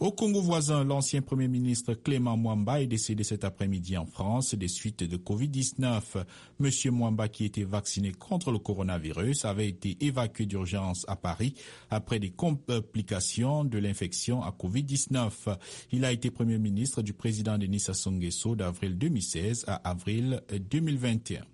Au Congo voisin, l'ancien Premier ministre Clément Mwamba est décédé cet après-midi en France des suites de Covid-19. Monsieur Mwamba, qui était vacciné contre le coronavirus, avait été évacué d'urgence à Paris après des complications de l'infection à Covid-19. Il a été Premier ministre du président Denis Sassou Nguesso d'avril 2016 à avril 2021.